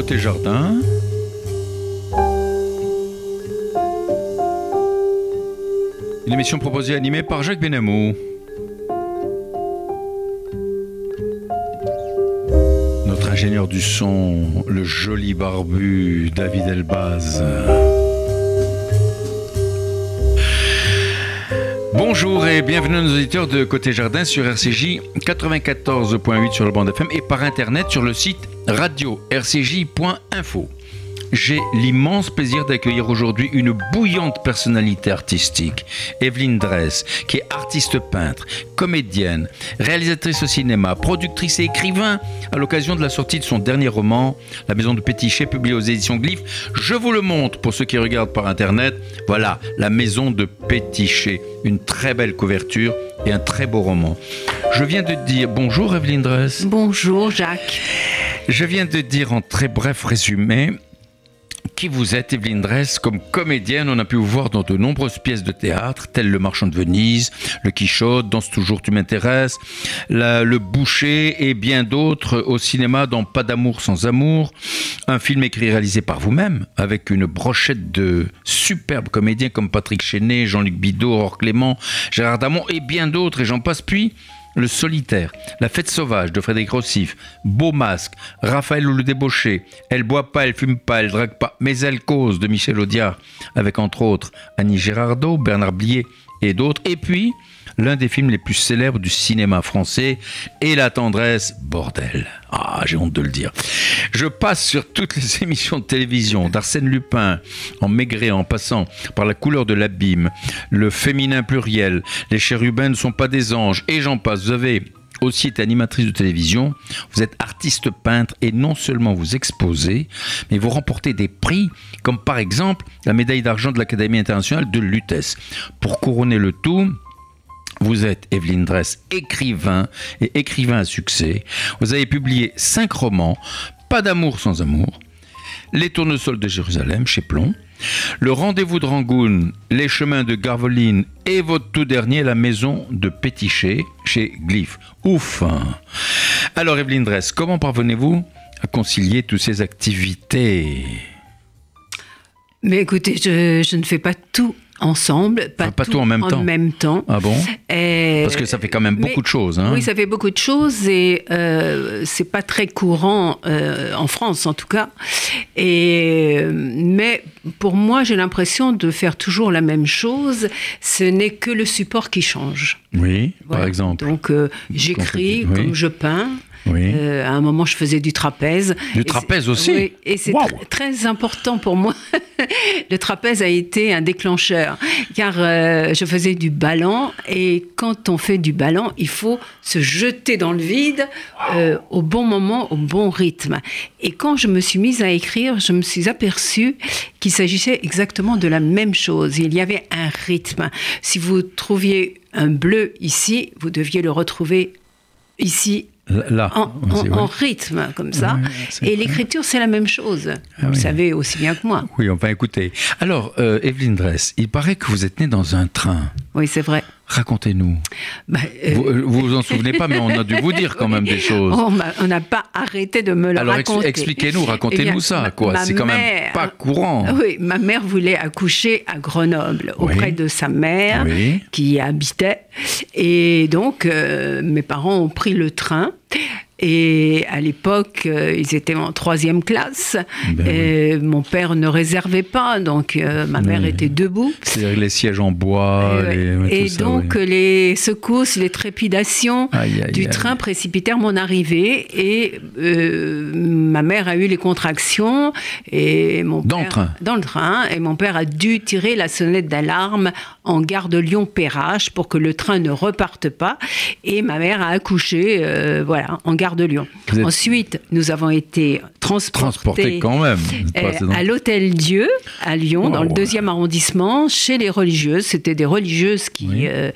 Côté Jardin. Une émission proposée et animée par Jacques Benamou. Notre ingénieur du son, le joli barbu David Elbaz. Bonjour et bienvenue à nos auditeurs de Côté Jardin sur RCJ 94.8 sur le bande FM et par internet sur le site radio-rcj.info. J'ai l'immense plaisir d'accueillir aujourd'hui une bouillante personnalité artistique, Evelyne Dress, qui est artiste peintre, comédienne, réalisatrice au cinéma, productrice et écrivain à l'occasion de la sortie de son dernier roman, La Maison de Pétichet, publié aux éditions Glyph. Je vous le montre pour ceux qui regardent par internet. Voilà, La Maison de Pétichet, une très belle couverture et un très beau roman. Je viens de dire bonjour Evelyne Dress. Bonjour Jacques. Je viens de dire en très bref résumé qui vous êtes, Evelyne Dress. Comme comédienne, on a pu vous voir dans de nombreuses pièces de théâtre, telles Le Marchand de Venise, Le Quichotte, Danse toujours, tu m'intéresses, Le Boucher et bien d'autres au cinéma dans Pas d'amour sans amour, un film écrit et réalisé par vous-même, avec une brochette de superbes comédiens comme Patrick Chenet, Jean-Luc Bidot, Aurore Clément, Gérard Damon et bien d'autres, et j'en passe. Puis, le solitaire, La fête sauvage de Frédéric Rossif, Beau masque, Raphaël ou le débauché, Elle boit pas, elle fume pas, elle drague pas, mais elle cause de Michel Audiard, avec entre autres Annie Girardot, Bernard Blier et d'autres. Et puis, l'un des films les plus célèbres du cinéma français, et la tendresse, bordel. Ah, j'ai honte de le dire. Je passe sur toutes les émissions de télévision, d'Arsène Lupin, en Maigret, en passant par la couleur de l'abîme, le féminin pluriel, les chérubins ne sont pas des anges, et j'en passe. Vous avez aussi été animatrice de télévision, vous êtes artiste peintre et non seulement vous exposez, mais vous remportez des prix comme par exemple la médaille d'argent de l'Académie internationale de Lutèce. Pour couronner le tout, vous êtes Evelyne Dress, écrivain et écrivain à succès. Vous avez publié cinq romans, Pas d'amour sans amour, Les tournesols de Jérusalem chez Plomb, Le rendez-vous de Rangoon, Les chemins de Garveline et votre tout dernier, La maison de Pétichet chez Glyph. Ouf Alors Evelyne Dress, comment parvenez-vous à concilier toutes ces activités? Mais écoutez, je ne fais pas tout ensemble, pas, tout, en même temps. Même temps. Ah bon Parce que ça fait quand même beaucoup de choses. Hein oui, ça fait beaucoup de choses et euh, c'est pas très courant euh, en France en tout cas. Et mais pour moi, j'ai l'impression de faire toujours la même chose. Ce n'est que le support qui change. Oui, par exemple. Donc euh, j'écris comme je peins. Euh, à un moment, je faisais du trapèze. Du trapèze aussi Oui, et c'est très important pour moi. le trapèze a été un déclencheur, car euh, je faisais du ballon, et quand on fait du ballon, il faut se jeter dans le vide euh, au bon moment, au bon rythme. Et quand je me suis mise à écrire, je me suis aperçue qu'il s'agissait exactement de la même chose. Il y avait un rythme. Si vous trouviez un bleu ici, vous deviez le retrouver ici Là, en, rythme, comme ça. et l'écriture, c'est la même chose. Ah vous savez aussi bien que moi. Oui, on va écouter. Alors, euh, Evelyne Dress, il paraît que vous êtes née dans un train. Oui, c'est vrai. Racontez-nous. Bah, euh, vous, vous en souvenez pas, mais on a dû vous dire quand même des choses. on n'a pas arrêté de me le Alors, raconter. expliquez-nous, racontez-nous eh ça, quoi. C'est quand même pas courant. Oui, ma mère voulait accoucher à Grenoble auprès de sa mère qui y habitait, et donc euh, mes parents ont pris le train. Et à l'époque, euh, ils étaient en troisième classe. Ben et Mon père ne réservait pas, donc euh, ma mère était debout. C'est-à-dire les sièges en bois. Et, donc les secousses, les trépidations du train précipitèrent mon arrivée. Et euh, ma mère a eu les contractions. Et mon dans le train Dans le train. Et mon père a dû tirer la sonnette d'alarme en gare de Lyon-Perrache pour que le train ne reparte pas. Et ma mère a accouché voilà, en gare de Lyon. Ensuite, nous avons été transportés, quand même, euh, à l'Hôtel Dieu à Lyon, dans le deuxième arrondissement, chez les religieuses. C'était des religieuses qui euh,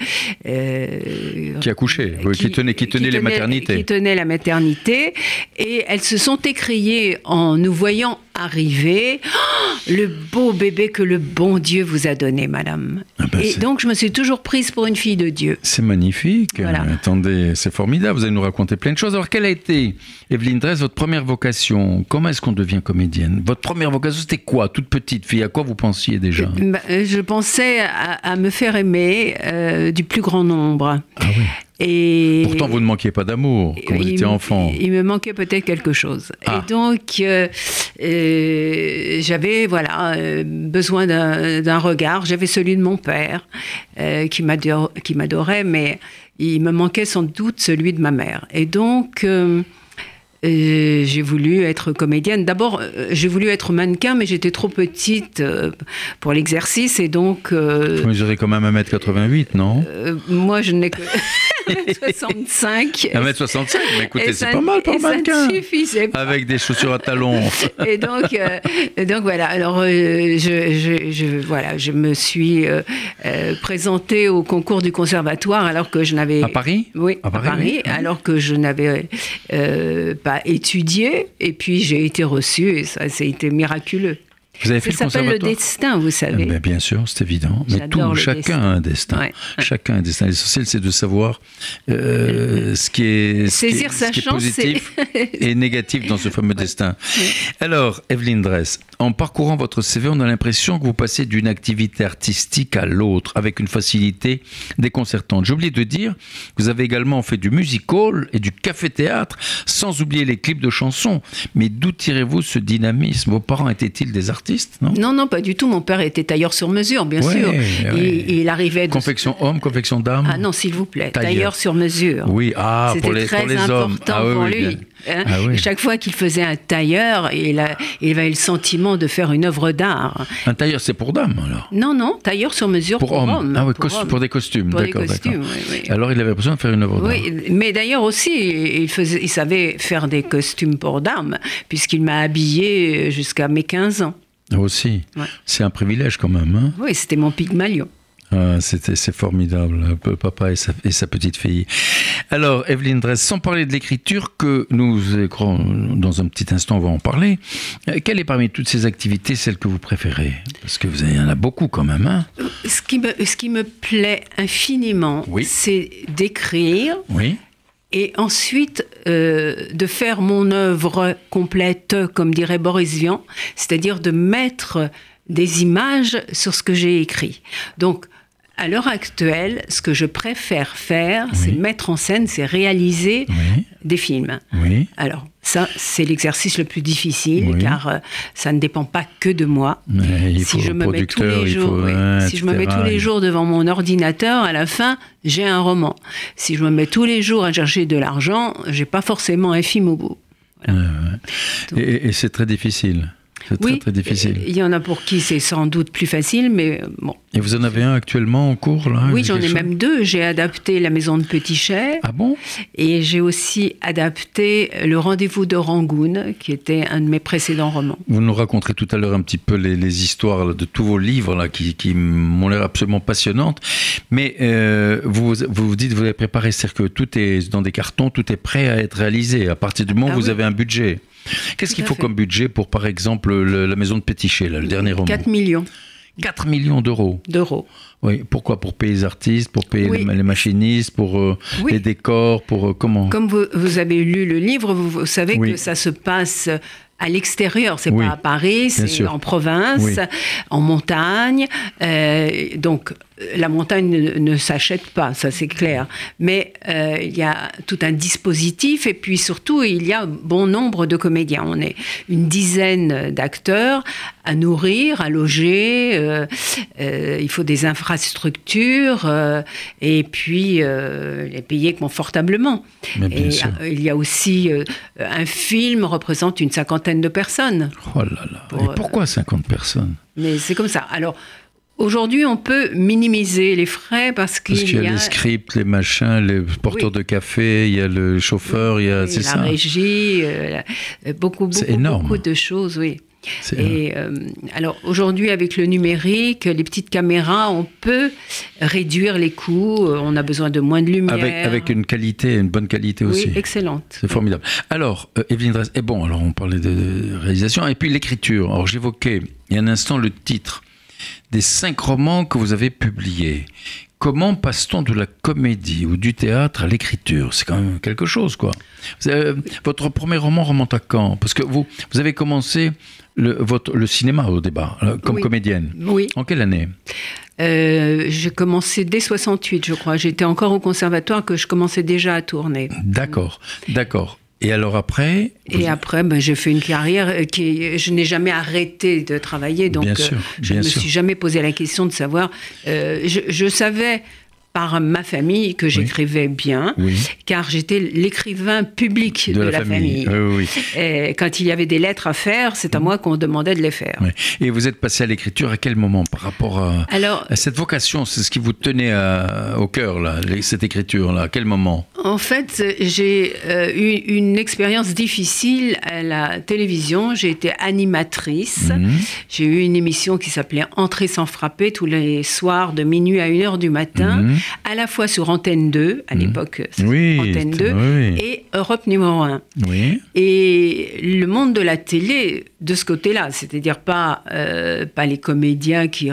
euh, qui accouchaient, qui, tenaient, qui, tenaient, les maternités, qui tenaient la maternité, et elles se sont écriées en nous voyant arriver. Oh, le beau bébé que le bon Dieu vous a donné, madame. Ah ben, et donc, je me suis toujours prise pour une fille de Dieu. C'est magnifique. Attendez, c'est formidable. Vous allez nous raconter plein de choses. Alors, quelle a été, Evelyne Dress, votre première vocation? Comment est-ce qu'on devient comédienne? Votre première vocation, c'était quoi Toute petite fille, à quoi vous pensiez déjà? Bah, euh, Je pensais à, à me faire aimer euh, du plus grand nombre. Ah oui. Et Pourtant, vous ne manquiez pas d'amour quand vous étiez enfant. Il me manquait peut-être quelque chose. Ah. Et donc, euh, euh, j'avais voilà, euh, besoin d'un regard. J'avais celui de mon père, qui m'adorait, mais il me manquait sans doute celui de ma mère. Et donc, euh, j'ai voulu être comédienne. D'abord, euh, j'ai voulu être mannequin, mais j'étais trop petite euh, pour l'exercice. Et donc, Vous mesurez quand même 1m88, non? moi, je n'ai que 65. 1m65 Mais écoutez, Et c'est pas mal pour mannequin. suffisait pas. Avec des chaussures à talons. Et donc, euh, donc voilà. Alors, euh, je, je- je- voilà, je me suis euh, présentée au concours du conservatoire alors que je n'avais À Paris? Oui, À à Paris, oui. Mhm. alors que je n'avais pas étudié. Et puis j'ai été reçue et ça, ça a été miraculeux. Vous avez fait Ça le s'appelle le destin, vous savez. Ben, bien sûr, c'est évident. Mais tout, chacun destin. a un destin. Ouais. Chacun a un destin. L'essentiel, c'est de savoir euh, ce qui est, ce qui est- Saisir sa ce qui est chance, positif et négatif dans ce fameux destin. Alors, Evelyne Dress, en parcourant votre CV, on a l'impression que vous passez d'une activité artistique à l'autre avec une facilité déconcertante. J'ai oublié de dire que vous avez également fait du musical et du café-théâtre, sans oublier les clips de chansons. Mais d'où tirez-vous ce dynamisme? Vos parents étaient-ils des artistes, non? Non, non, pas du tout. Mon père était tailleur sur mesure, bien Ouais, sûr. ouais. Il, il arrivait de... Confection homme, confection dame Ah non, s'il vous plaît, Tailleur. tailleur, sur mesure. Oui, ah, C'était pour les, très pour les important hommes. Ah, oui, pour oui, lui. hein. Ah oui. Chaque fois qu'il faisait un tailleur, il, a- il avait le sentiment de faire une œuvre d'art. Un tailleur, c'est pour dame, alors? Non, non, tailleur sur mesure Pour, pour, homme. homme. Ah oui, pour costu- homme. pour des costumes. Pour d'accord, costumes. Alors, il avait besoin de faire une œuvre d'art. Oui, mais d'ailleurs aussi, il, faisait, il savait faire des costumes pour dames, puisqu'il m'a habillée jusqu'à mes 15 ans. Aussi. Ouais. C'est un privilège quand même. Hein Oui, c'était mon Pygmalion. Ah, c'était, c'est formidable, peu papa et sa, et sa petite fille. Alors, Evelyne Dress, sans parler de l'écriture, que nous dans un petit instant, on va en parler, euh, quelle est parmi toutes ces activités celle que vous préférez? Parce que vous avez- en a beaucoup quand même. Hein Ce qui me, ce qui me plaît infiniment, Oui. c'est d'écrire oui et ensuite euh, de faire mon œuvre complète, comme dirait Boris Vian, c'est-à-dire de mettre des images sur ce que j'ai écrit. Donc, à l'heure actuelle, ce que je préfère faire, c'est mettre en scène, c'est réaliser Oui. des films. Oui. Alors, ça, c'est l'exercice le plus difficile, Oui. car euh, ça ne dépend pas que de moi. Si je me mets tous les jours, faut, oui. ouais, si je me mets tous les jours devant mon ordinateur, à la fin, j'ai un roman. Si je me mets tous les jours à chercher de l'argent, j'ai pas forcément un film au bout. Ouais, ouais. Et, et c'est très difficile. C'est très oui, très difficile. Il y en a pour qui c'est sans doute plus facile, mais bon. Et vous en avez un actuellement en cours là oui, j'en ai chose même deux. J'ai adapté La Maison de Petitchet Ah bon? Et j'ai aussi adapté Le Rendez-vous de Rangoon, qui était un de mes précédents romans. Vous nous raconterez tout à l'heure un petit peu les, les histoires là, de tous vos livres là, qui, qui m'ont l'air absolument passionnantes. Mais euh, vous, vous vous dites, vous avez préparé, c'est-à-dire que tout est dans des cartons, tout est prêt à être réalisé. À partir du moment où Ah vous oui. avez un budget. Qu'est-ce qu'il faut fait. comme budget pour, par exemple, le- la maison de Pétichet, là, le dernier roman 4 millions 4 millions d'euros. d'euros. Oui. Pourquoi? Pour payer les artistes, pour payer Oui. les, les machinistes, pour euh, Oui. les décors, pour euh, comment? Comme vous, vous avez lu le livre, vous, vous savez Oui. que ça se passe à l'extérieur, c'est pas à Paris, c'est en province, en montagne. Euh, donc la montagne ne, ne s'achète pas, ça c'est clair. Mais euh, il y a tout un dispositif et puis surtout il y a bon nombre de comédiens. On est une dizaine d'acteurs à nourrir, à loger. euh, euh, il faut des infrastructures euh, et puis euh, les payer confortablement. Mais bien Et sûr. euh, il y a aussi euh, un film représente une cinquantaine de personnes. Oh là là. Pour, Et euh, pourquoi 50 personnes? Mais c'est comme ça. Alors, aujourd'hui, on peut minimiser les frais parce qu'il Parce qu'il y a y a les scripts, les machins, les porteurs Oui. de café, il y a le chauffeur, il y a. C'est la ça. régie, euh, la- beaucoup, C'est beaucoup, énorme. beaucoup de choses, oui. C'est Et euh, alors aujourd'hui, avec le numérique, les petites caméras, on peut réduire les coûts. euh, On a besoin de moins de lumière. Avec, avec une qualité, une bonne qualité aussi. excellente. C'est formidable. Alors, euh, Evelyne Dress, et bon, alors on parlait de réalisation, et puis l'écriture. Alors j'évoquais il y a un instant le titre des cinq romans que vous avez publiés. comment passe-t-on de la comédie ou du théâtre à l'écriture? C'est quand même quelque chose, quoi. votre premier roman remonte à quand? Parce que vous, vous avez commencé le, votre, le cinéma au débat, euh, comme comédienne. Oui. En quelle année? Euh, J'ai commencé dès 68, je crois. J'étais encore au conservatoire que je commençais déjà à tourner. D'accord, d'accord. Et alors après Et après, ben, j'ai fait une carrière euh, qui, je n'ai jamais arrêté de travailler, donc bien sûr, je ne me suis jamais posé la question de savoir. je, je, savais par ma famille que j'écrivais bien, car j'étais l'écrivain public de, la, famille. Et quand il y avait des lettres à faire, c'est à moi qu'on demandait de les faire. Et vous êtes passé à l'écriture à quel moment par rapport à, Alors, cette vocation? C'est ce qui vous tenait au cœur, là, cette écriture-là À quel moment? En fait, j'ai euh, eu une expérience difficile à la télévision. J'ai été animatrice. Mhm. J'ai eu une émission qui s'appelait Entrée sans frapper tous les soirs de minuit à 1h du matin. Mhm à la fois sur Antenne 2, à mmh. l'époque, Antenne 2, et Europe numéro 1. Et le monde de la télé, de ce côté-là, c'est-à-dire pas, euh, pas les comédiens qui,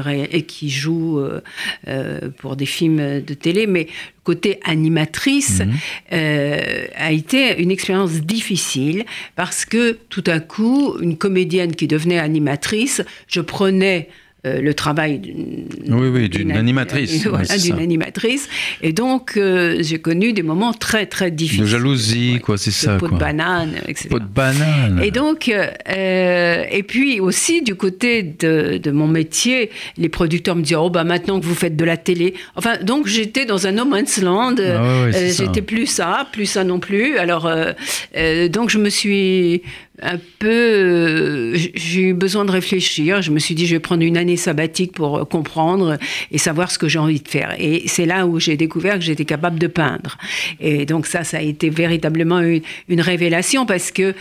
qui jouent euh, euh, pour des films de télé, mais côté animatrice mmh. A été une expérience difficile parce que tout à coup, une comédienne qui devenait animatrice, je prenais euh, le travail d'une oui, oui, d'une animatrice. d'une animatrice. Et donc, euh, j'ai connu des moments très, très difficiles. De jalousie, quoi, c'est ça. Pot de banane, etc. Pot de banane. Et donc, euh, et puis aussi, du côté de, de, mon métier, les producteurs me disaient, oh, bah maintenant que vous faites de la télé. Enfin, donc, j'étais dans un no man's land. Ah j'étais plus ça, plus ça non plus. Alors, donc, je me suis un peu. Euh, j'ai eu besoin de réfléchir. Je me suis dit, je vais prendre une année sabbatique pour euh, comprendre et savoir ce que j'ai envie de faire. Et c'est là où j'ai découvert que j'étais capable de peindre. Et donc, ça, ça a été véritablement une, révélation parce que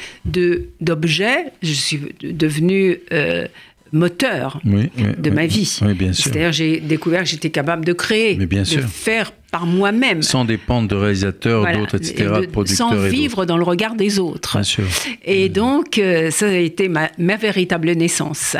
d'objet, je suis devenue. Euh, moteur de ma vie. C'est-à-dire j'ai découvert que j'étais capable de créer, de faire par moi-même. Sans dépendre de réalisateurs, d'autres, etc., de, producteurs. Sans vivre dans le regard des autres. Bien sûr. Et donc, euh, ça a été ma, véritable naissance.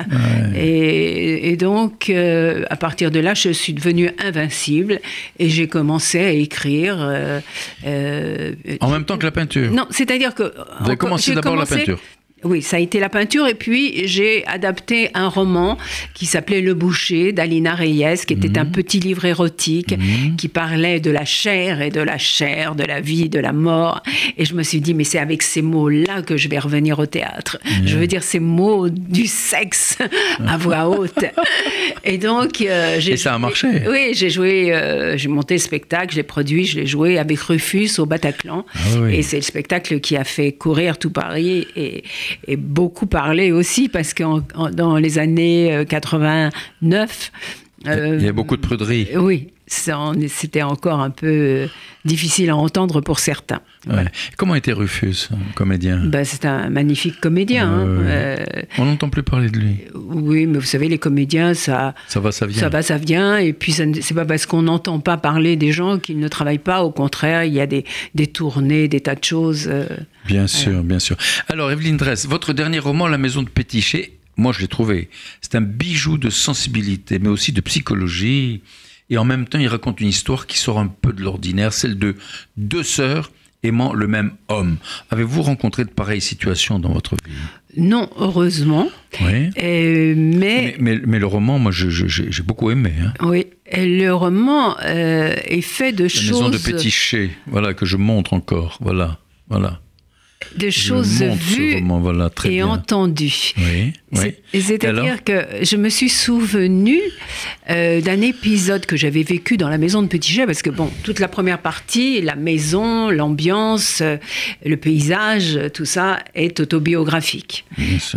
Et, donc, euh, à partir de là, je suis devenue invincible et j'ai commencé à écrire. Euh, en même temps que la peinture Non, c'est-à-dire que. Vous avez commencé d'abord la peinture oui, ça a été la peinture. Et puis, j'ai adapté un roman qui s'appelait Le Boucher d'Alina Reyes, qui était un mhm. petit livre érotique mhm. qui parlait de la chair et de la chair, de la vie, de la mort. Et je me suis dit, mais c'est avec ces mots-là que je vais revenir au théâtre. Je veux dire ces mots du sexe à voix haute. et donc, euh, j'ai. Et ça a marché. Oui, j'ai joué, euh, j'ai monté le spectacle, j'ai produit, je l'ai joué avec Rufus au Bataclan. Ah et c'est le spectacle qui a fait courir tout Paris. Et, et beaucoup parlé aussi parce que dans les années 89, euh, il y a beaucoup de pruderie. oui, c'était encore un peu euh, difficile à entendre pour certains. Comment était Rufus, comédien? Ben, C'est un magnifique comédien. Hein. Euh, On n'entend plus parler de lui. Oui, mais vous savez, les comédiens, ça, ça va, ça vient. Ça va, ça vient. Et puis, c'est pas parce qu'on n'entend pas parler des gens qu'ils ne travaillent pas. Au contraire, il y a des, des tournées, des tas de choses. bien sûr, bien sûr. Alors, Evelyne Dress, votre dernier roman, La Maison de Pétichet, moi je l'ai trouvé. C'est un bijou de sensibilité, mais aussi de psychologie. Et en même temps, il raconte une histoire qui sort un peu de l'ordinaire, celle de deux sœurs aimant le même homme. Avez-vous rencontré de pareilles situations dans votre vie? Non, heureusement. Oui. mais... Mais, le roman, moi, j'ai beaucoup aimé. Hein. Oui, le roman euh, est fait de choses... La maison de Pétichet, voilà, que je montre encore. Voilà, voilà de choses vues et entendues. Oui, C'est-à-dire que je me suis souvenu euh, d'un épisode que j'avais vécu dans la maison de Petit Jet, parce que bon, toute la première partie, la maison, l'ambiance, euh, le paysage, tout ça est autobiographique.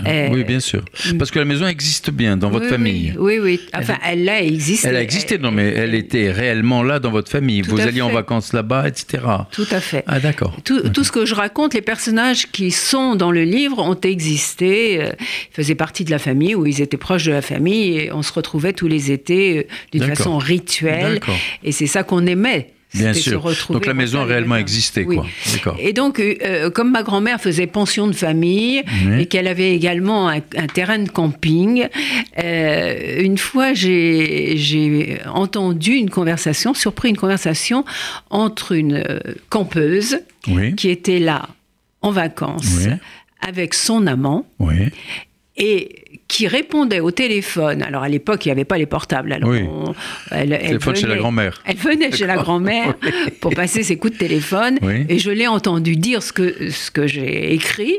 Euh, oui, bien sûr. Parce que la maison existe bien dans votre famille. Oui, oui. Enfin, elle, a existé. Elle a existé, non, mais elle était réellement là dans votre famille. Vous alliez en vacances là-bas, etc. Tout à fait. Ah, d'accord. Tout, tout, ce que je raconte, les personnes qui sont dans le livre ont existé, euh, ils faisaient partie de la famille ou ils étaient proches de la famille et on se retrouvait tous les étés euh, d'une façon rituelle. Et c'est ça qu'on aimait Bien sûr. Donc la maison a réellement existé, Oui. quoi. Et donc, euh, comme ma grand-mère faisait pension de famille et qu'elle avait également un, un terrain de camping, euh, une fois j'ai j'ai entendu une conversation, surpris une conversation entre une euh, campeuse Oui. qui était là en vacances Oui. avec son amant Oui. et qui répondait au téléphone. Alors à l'époque, il n'y avait pas les portables. Alors Oui. on- elle, elle Téléphone chez la venait- grand-mère. Elle venait chez la grand-mère pour passer ses coups de téléphone et je l'ai entendu dire ce que, ce que j'ai écrit.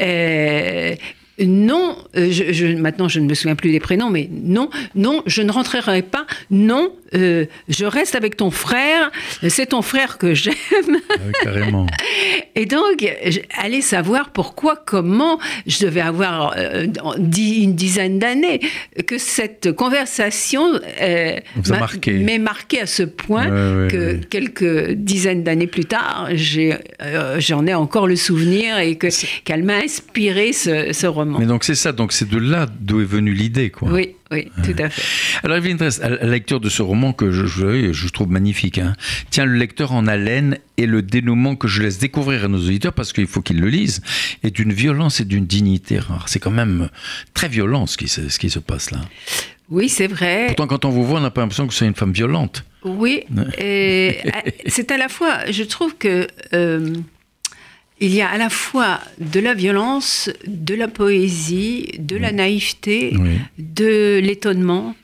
Euh, non, euh, je, je- maintenant je ne me souviens plus des prénoms, mais non, non, je ne rentrerai pas. Non, euh, je reste avec ton frère. C'est ton frère que j'aime. Ah carrément. Et donc, aller savoir pourquoi, comment je devais avoir euh, une dizaine d'années, que cette conversation euh, m'a- marqué. m'est marquée à ce point Ouais, ouais, que ouais. quelques dizaines d'années plus tard, j'ai, euh, j'en ai encore le souvenir et que, qu'elle m'a inspiré ce, ce roman. Mais donc c'est ça, donc c'est de là d'où est venue l'idée, quoi. Oui, oui, tout à fait. Alors Evelyne Dress, à la lecture de ce roman que je, je, je trouve magnifique, hein, tient le lecteur en haleine et le dénouement que je laisse découvrir à nos auditeurs parce qu'il faut qu'ils le lisent est d'une violence et d'une dignité rare. C'est quand même très violent ce qui se, ce qui se passe là. Oui, c'est vrai. Pourtant quand on vous voit, on n'a pas l'impression que soyez une femme violente. Oui, et euh, c'est à la fois, je trouve que euh, il y a à la fois de la violence, de la poésie, de la naïveté, Oui. de l'étonnement.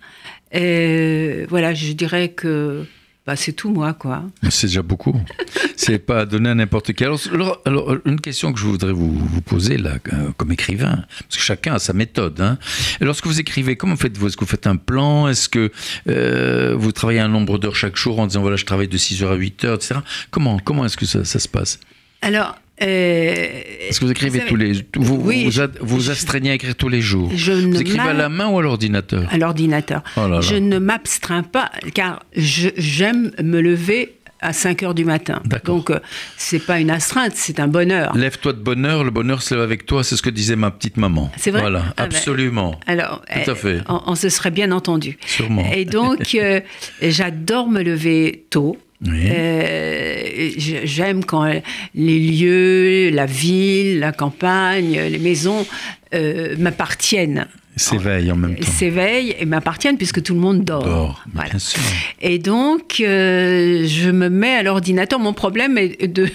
Euh, voilà, je dirais que bah, c'est tout moi, quoi. C'est déjà beaucoup. C'est pas donné à n'importe qui. Alors, alors- une question que je voudrais vous, vous poser là, euh, comme écrivain, parce que chacun a sa méthode. Hein. Et lorsque vous écrivez, comment faites-vous Est-ce que vous faites un plan? Est-ce que euh, vous travaillez un nombre d'heures chaque jour en disant voilà, je travaille de 6 heures à 8 heures, etc. Comment, comment est-ce que ça, ça se passe? Alors, euh, Est-ce que vous écrivez savez, tous les vous, oui, vous, ad- vous astreignez à écrire tous les jours je Vous écrivez à la main ou à l'ordinateur à l'ordinateur. Oh. Je ne m'abstreins pas, car j'aime me lever à 5 heures du matin. Donc, euh, c'est pas une astreinte, c'est un bonheur. Lève-toi de bonheur, le bonheur se lève avec toi, c'est ce que disait ma petite maman. C'est vrai Voilà, Ah ben, absolument. Alors, Tout à euh, fait. On, on se serait bien entendu. Sûrement. Et donc, euh, j'adore me lever tôt. Oui. Euh, J'aime quand les lieux, la ville, la campagne, les maisons euh, m'appartiennent. S'éveille en même temps. S'éveillent et m'appartiennent puisque tout le monde dort. Dort, Voilà. bien sûr. Et donc, euh, je me mets à l'ordinateur. Mon problème est de,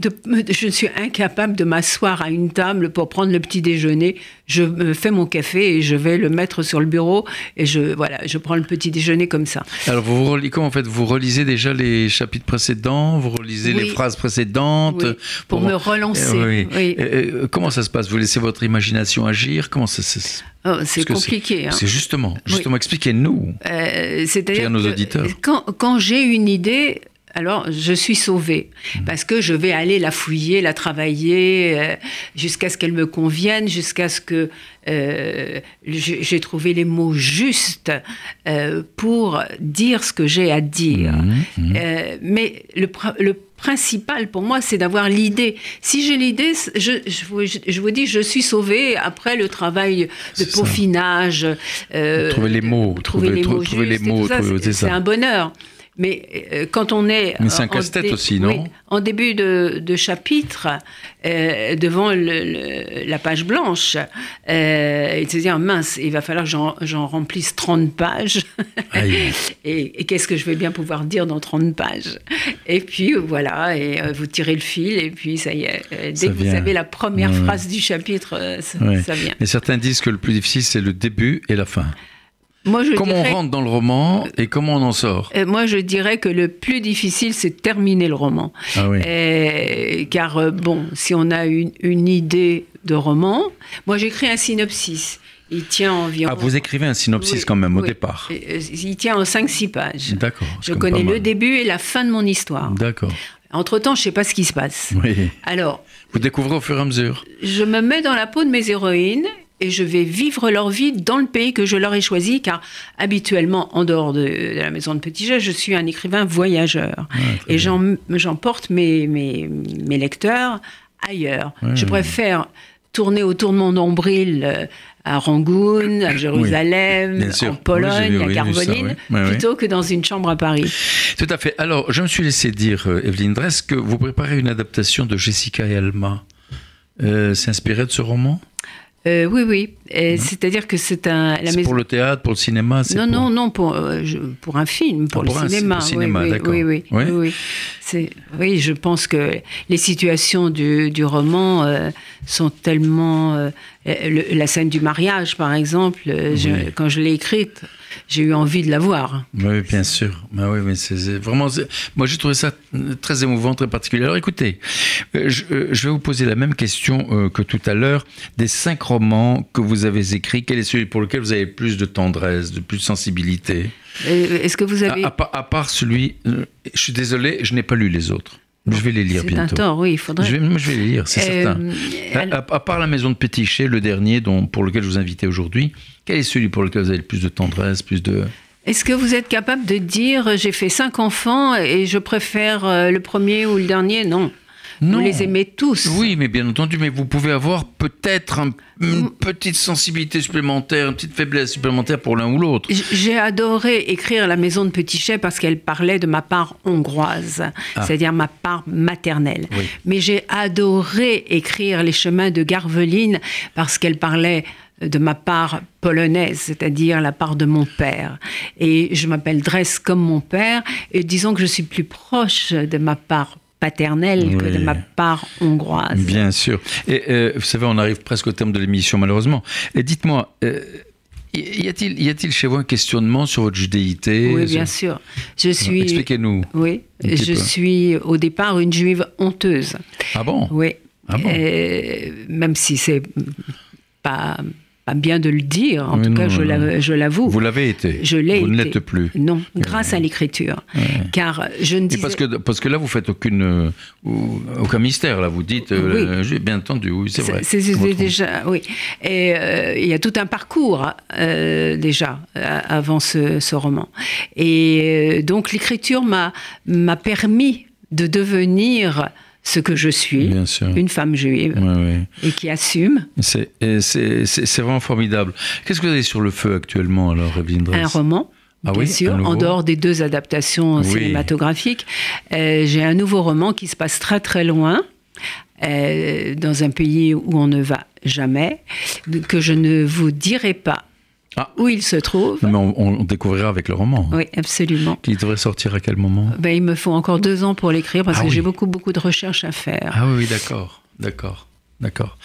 de- Je suis incapable de m'asseoir à une table pour prendre le petit déjeuner. Je me fais mon café et je vais le mettre sur le bureau et je, voilà, je prends le petit déjeuner comme ça. Alors, vous relisez, comment en fait Vous relisez déjà les chapitres précédents Vous relisez Oui. les phrases précédentes Oui, pour me relancer, Euh, oui. oui. Euh, euh, comment ça se passe? Vous laissez votre imagination agir? Comment ça se Oh, c'est compliqué. hein. C'est justement, justement, expliquez-nous. Euh, Dire C'est-à-dire à nos auditeurs. Quand, quand j'ai une idée, alors je suis sauvée Mmh. parce que je vais aller la fouiller, la travailler euh, jusqu'à ce qu'elle me convienne, jusqu'à ce que euh, j'ai trouvé les mots justes euh, pour dire ce que j'ai à dire. Mhm. Euh, mais le, pr- le principal pour moi, c'est d'avoir l'idée. Si j'ai l'idée, je, je, vous- je vous dis, je suis sauvée après le travail de peaufinage. euh, Trouver les mots, trouver trouver- les mots, trouver les mots, c'est un bonheur. Mais euh, quand on est. Mais c'est un en casse-tête dé- aussi, non? oui, En début de, de chapitre, euh, devant le- le- la page blanche, euh, de se dire mince, il va falloir que j'en- remplisse 30 pages. Aïe. et et qu'est-ce que je vais bien pouvoir dire dans 30 pages? Et puis voilà, et vous tirez le fil, et puis ça y est. Dès Ça que vous avez la première phrase du chapitre, ça vient. Mais certains disent que le plus difficile, c'est le début et la fin. Moi, je Comment on rentre dans le roman et comment on en sort Euh, Moi, je dirais que le plus difficile, c'est de terminer le roman. Ah oui. Euh, car, euh, bon, si on a une, une idée de roman, moi, j'écris un synopsis. Il tient environ. Ah, vous écrivez un synopsis Oui, quand même au oui. départ. Il tient en 5-6 pages. D'accord. Je connais le début et la fin de mon histoire. D'accord. Entre-temps, je ne sais pas ce qui se passe. Oui. Alors, Vous découvrez au fur et à mesure. je me mets dans la peau de mes héroïnes et je vais vivre leur vie dans le pays que je leur ai choisi, car habituellement, en dehors de, de la maison de Petit Jet, je suis un écrivain voyageur. très et j'en- j'emporte mes, mes, mes lecteurs ailleurs. Ouais. Je préfère tourner autour de mon nombril euh, à Rangoon, à Jérusalem, sûr. en Oui, Pologne, vu, à oui, ça, Carboline, oui. Oui, oui. plutôt que dans une chambre à Paris. Tout à fait. Alors, je me suis laissé dire, euh, Evelyne Dress, que vous préparez une adaptation de Jessica et Alma. Euh, c'est inspiré de ce roman? Euh, oui, oui. Et C'est-à-dire que c'est un. La C'est maison- pour le théâtre, pour le cinéma Non, pour- non, non, pour, euh, je- pour un film, pour, Ah, pour un- le cinéma. pour le cinéma, oui, oui. Oui, oui, Oui. oui, oui. Je pense que les situations du, du roman euh, sont tellement. euh, le- la scène du mariage, par exemple, euh, je- quand je l'ai écrite, j'ai eu envie de la voir. Oui, bien sûr. Bah oui, mais c'est vraiment. Moi, j'ai trouvé ça très émouvant, très particulier. Alors, écoutez, euh, je, euh, je vais vous poser la même question euh, que tout à l'heure. Des cinq romans que vous avez écrits, quel est celui pour lequel vous avez plus de tendresse, de plus de sensibilité? Est-ce que vous à, avez. à part- à part celui. je suis désolé, je n'ai pas lu les autres. Je vais les lire C'est un bientôt. tort, oui, il faudrait. Je vais, je vais les lire, c'est Euh, certain. À, à- à part la maison de Pétichet, le dernier dont, pour lequel je vous invitais aujourd'hui, quel est celui pour lequel vous avez le plus de tendresse, plus de... Est-ce que vous êtes capable de dire j'ai fait cinq enfants et je préfère euh, le premier ou le dernier? Non. Non. Vous les aimez tous. Oui, mais bien entendu, mais vous pouvez avoir peut-être un- une petite sensibilité supplémentaire, une petite faiblesse supplémentaire pour l'un ou l'autre. J'ai adoré écrire La Maison de Petit Chet parce qu'elle parlait de ma part hongroise, c'est-à-dire ma part maternelle. Ah. Oui. Mais j'ai adoré écrire Les Chemins de Garveline parce qu'elle parlait de ma part polonaise, c'est-à-dire la part de mon père. Et je m'appelle Dress comme mon père, et disons que je suis plus proche de ma part paternelle que de ma part hongroise. Bien sûr. Et euh, vous savez, on arrive presque au terme de l'émission, malheureusement. Et dites-moi, euh, y a-t-il y a-t-il chez vous un questionnement sur votre judéité? Oui, bien sûr. Je suis... Expliquez-nous. Oui, je peu. suis au départ une juive honteuse. Ah bon? Oui. Ah bon? Euh, même si c'est pas, bien de le dire, en tout non, cas, non, je l'avoue. Vous l'avez été. Je l'ai Vous ne l'êtes plus. Non, grâce à l'écriture. Car je ne Et disais... parce que, parce que là, vous faites aucune, euh, aucun mystère. Là, vous dites, euh, Oui. euh, j'ai bien entendu, oui, c'est vrai. C'est- déjà, oui. Et euh, il y a tout un parcours euh, déjà avant ce, ce roman. Et donc l'écriture m'a m'a permis de devenir ce que je suis, une femme juive Ouais, ouais. et qui assume C'est vraiment formidable. Qu'est-ce que vous avez sur le feu actuellement, alors, Evelyne un roman. Ah Bien oui, sûr, en dehors des deux adaptations Oui. cinématographiques, Euh, j'ai un nouveau roman qui se passe très très loin, euh, dans un pays où on ne va jamais, que je ne vous dirai pas Ah. où il se trouve. Mais on, on découvrira avec le roman. Oui, absolument. Qui devrait sortir à quel moment? Ben, il me faut encore deux ans pour l'écrire parce Ah que oui. j'ai beaucoup beaucoup de recherches à faire. Ah oui, d'accord, d'accord, d'accord.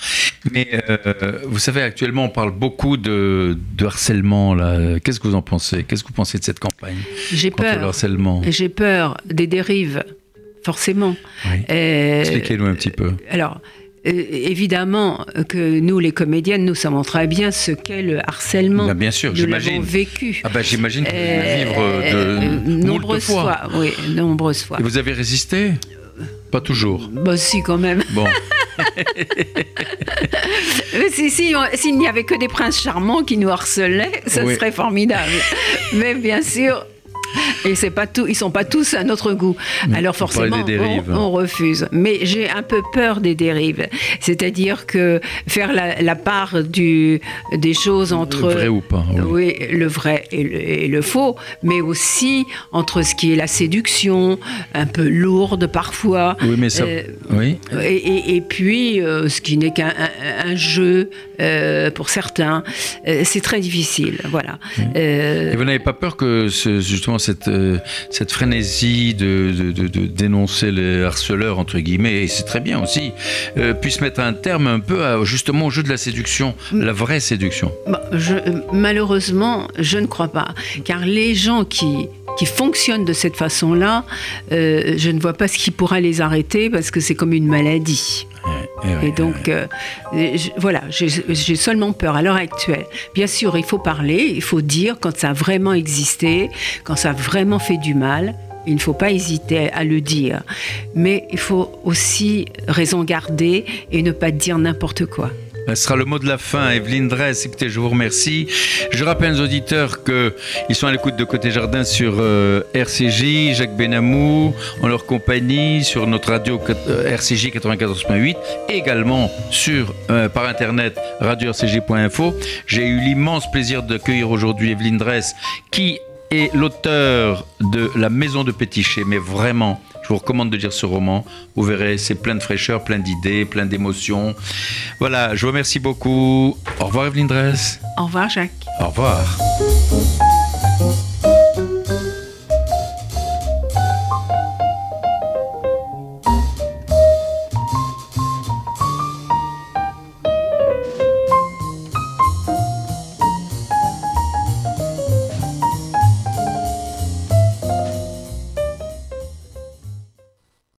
Mais euh, vous savez, actuellement, on parle beaucoup de, de harcèlement. Là. Qu'est-ce que vous en pensez? Qu'est-ce que vous pensez de cette campagne? J'ai contre le peur. harcèlement J'ai peur des dérives, forcément. Oui. Euh, Expliquez-nous un petit peu. Alors, euh, évidemment que nous, les comédiennes, nous savons très bien ce qu'est le harcèlement. Bah, bien sûr, j'imagine. vécu. Ah ben, j'imagine que vous Euh, vivre de euh, nombreuses fois. Oui, nombreuses fois. Et vous avez résisté? Pas toujours. Bah si, quand même. Bon, Euh, si, s'il n'y avait que des princes charmants qui nous harcelaient, Oui. serait formidable. Mais bien sûr. Et c'est pas tout, ils sont pas tous à notre goût. Alors vous parlez forcément, on, on refuse. Mais j'ai un peu peur des dérives. C'est-à-dire que faire la, la part du, des choses entre vrai ou pas oui. oui, le vrai et le, et le faux, mais aussi entre ce qui est la séduction, un peu lourde parfois. Oui, mais ça. Euh, oui. et, et- et puis, euh, ce qui n'est qu'un un- un jeu euh, pour certains, c'est très difficile. Voilà. Et vous n'avez pas peur que ce- justement cette, euh, cette frénésie de, de- de- de dénoncer les harceleurs, entre guillemets, et c'est très bien aussi, euh, puisse mettre un terme un peu à, justement au jeu de la séduction, la vraie séduction bon, je- euh, malheureusement, je ne crois pas. Car les gens qui, qui fonctionnent de cette façon-là, euh, je ne vois pas ce qui pourra les arrêter parce que c'est comme une maladie. Eh Et donc, euh, je- voilà, j'ai j'ai seulement peur à l'heure actuelle. Bien sûr, il faut parler, il faut dire quand ça a vraiment existé, quand ça a vraiment fait du mal. Il ne faut pas hésiter à le dire. Mais il faut aussi raison garder et ne pas dire n'importe quoi. Ce sera le mot de la fin. Evelyne Dress, écoutez, je vous remercie. Je rappelle aux auditeurs qu'ils sont à l'écoute de Côté Jardin sur euh, RCJ, Jacques Benamou, en leur compagnie, sur notre radio euh, RCJ 94.8, également sur, euh, par internet radio-rcj.info. J'ai eu l'immense plaisir d'accueillir aujourd'hui Evelyne Dress, qui est l'auteur de La Maison de Pétiché, mais vraiment je vous recommande de lire ce roman. Vous verrez, c'est plein de fraîcheur, plein d'idées, plein d'émotions. Voilà, je vous remercie beaucoup. Au revoir Evelyne Dress. Au revoir Jacques. Au revoir.